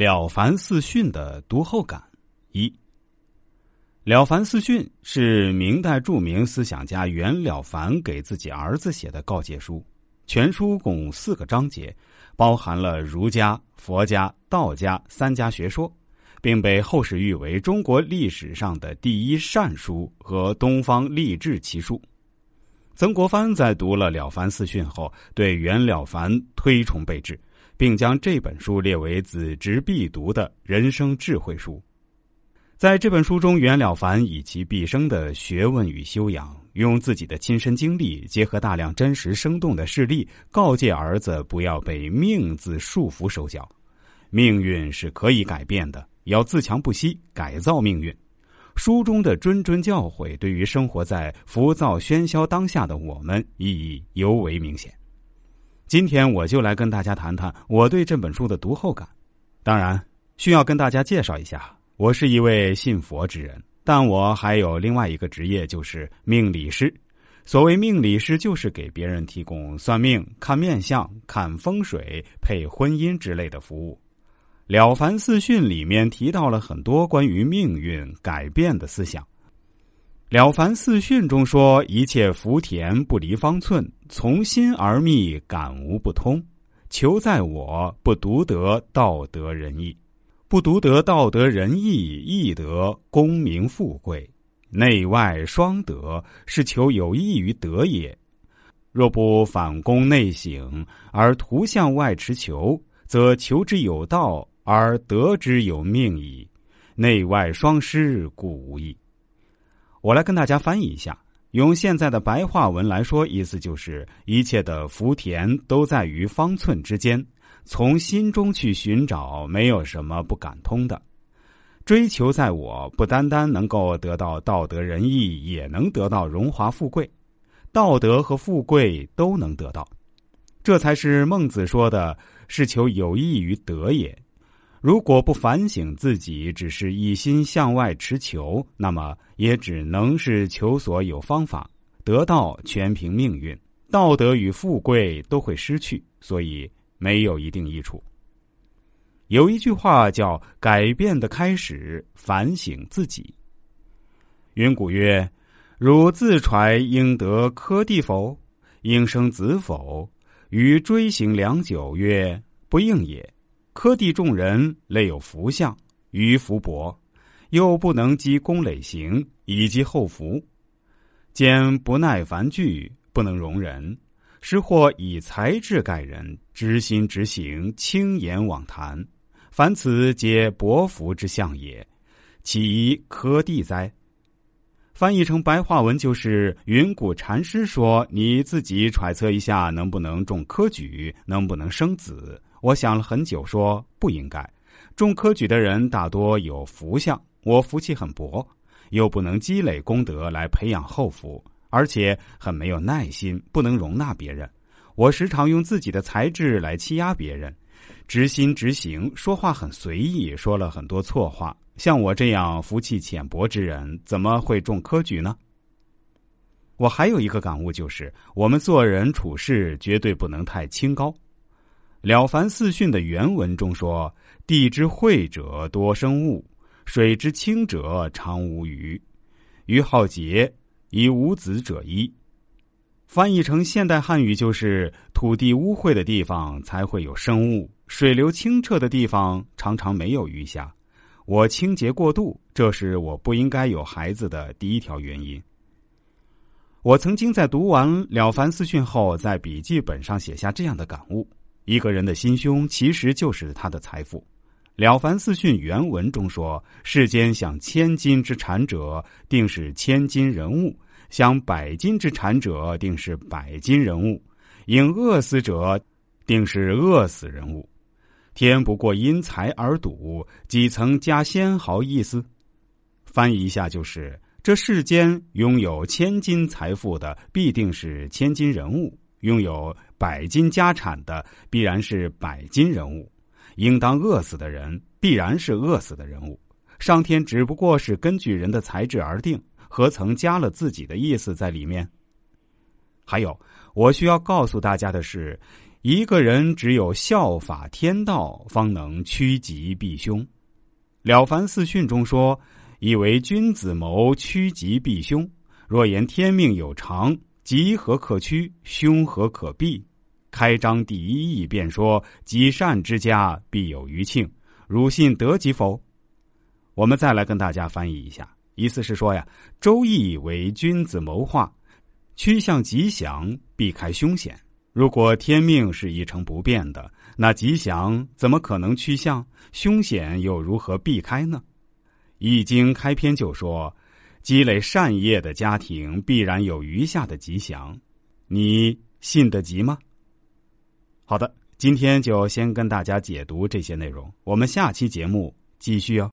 了凡四训的读后感一，《了凡四训》是明代著名思想家袁了凡给自己儿子写的告诫书。全书共四个章节，包含了儒家、佛家、道家三家学说，并被后世誉为中国历史上的第一善书和东方励志奇书。曾国藩在读了《了凡四训》后，对袁了凡推崇备至。并将这本书列为子侄必读的人生智慧书。在这本书中，袁了凡以其毕生的学问与修养，用自己的亲身经历，结合大量真实生动的事例，告诫儿子不要被“命”字束缚手脚。命运是可以改变的，要自强不息，改造命运。书中的谆谆教诲，对于生活在浮躁喧嚣当下的我们，意义尤为明显。今天我就来跟大家谈谈我对这本书的读后感。当然，需要跟大家介绍一下，我是一位信佛之人，但我还有另外一个职业，就是命理师。所谓命理师，就是给别人提供算命、看面相、看风水、配婚姻之类的服务。《了凡四训》里面提到了很多关于命运改变的思想。《了凡四训》中说：“一切福田不离方寸，从心而觅，感无不通。求在我不独得道德仁义，不独得道德仁义，亦得功名富贵，内外双得，是求有益于德也。若不反躬内省，而图向外持求，则求之有道，而得之有命矣。内外双失，故无益。”我来跟大家翻译一下，用现在的白话文来说，意思就是一切的福田都在于方寸之间，从心中去寻找，没有什么不敢通的。追求在我不单单能够得到道德仁义，也能得到荣华富贵，道德和富贵都能得到，这才是孟子说的是求有益于德也。如果不反省自己，只是一心向外持求，那么也只能是求索有方法，得到全凭命运，道德与富贵都会失去，所以没有一定益处。有一句话叫“改变的开始，反省自己”。云谷曰：“汝自揣应得科第否？应生子否？”于追行良久，曰：“不应也。”科第众人类有福相，于福薄，又不能积功累行，以及厚福，兼不耐烦惧，不能容人，是或以才智盖人，知心直行，轻言妄谈，凡此皆薄福之相也，岂宜科第哉？翻译成白话文就是云谷禅师说：“你自己揣测一下，能不能中科举，能不能生子？”我想了很久，说不应该。中科举的人大多有福相，我福气很薄，又不能积累功德来培养后福，而且很没有耐心，不能容纳别人。我时常用自己的才智来欺压别人，直心直行，说话很随意，说了很多错话。像我这样福气浅薄之人，怎么会中科举呢？我还有一个感悟，就是我们做人处事绝对不能太清高。《了凡四训》的原文中说：“地之惠者多生物，水之清者常无鱼。鱼好洁，以无子者一。”翻译成现代汉语就是：“土地污秽的地方才会有生物，水流清澈的地方常常没有鱼虾。我清洁过度，这是我不应该有孩子的第一条原因。”我曾经在读完《了凡四训》后，在笔记本上写下这样的感悟。一个人的心胸其实就是他的财富。《了凡四训》原文中说：“世间享千金之产者，定是千金人物；享百金之产者，定是百金人物；因饿死者，定是饿死人物。天不过因财而赌，几曾加纤毫意思？”翻译一下就是：这世间拥有千金财富的，必定是千金人物。拥有百金家产的必然是百金人物，应当饿死的人必然是饿死的人物。上天只不过是根据人的才智而定，何曾加了自己的意思在里面？还有，我需要告诉大家的是，一个人只有效法天道，方能趋吉避凶。《了凡四训》中说：“以为君子谋趋吉避凶。若言天命有常，吉何可趋，凶何可避？”开章第一义便说：“积善之家，必有余庆。汝信得吉否？”我们再来跟大家翻译一下，意思是说呀，《周易》为君子谋划，趋向吉祥，避开凶险。如果天命是一成不变的，那吉祥怎么可能趋向？凶险又如何避开呢？《易经》开篇就说：“积累善业的家庭必然有余下的吉祥。”你信得及吗？好的，今天就先跟大家解读这些内容，我们下期节目继续哦。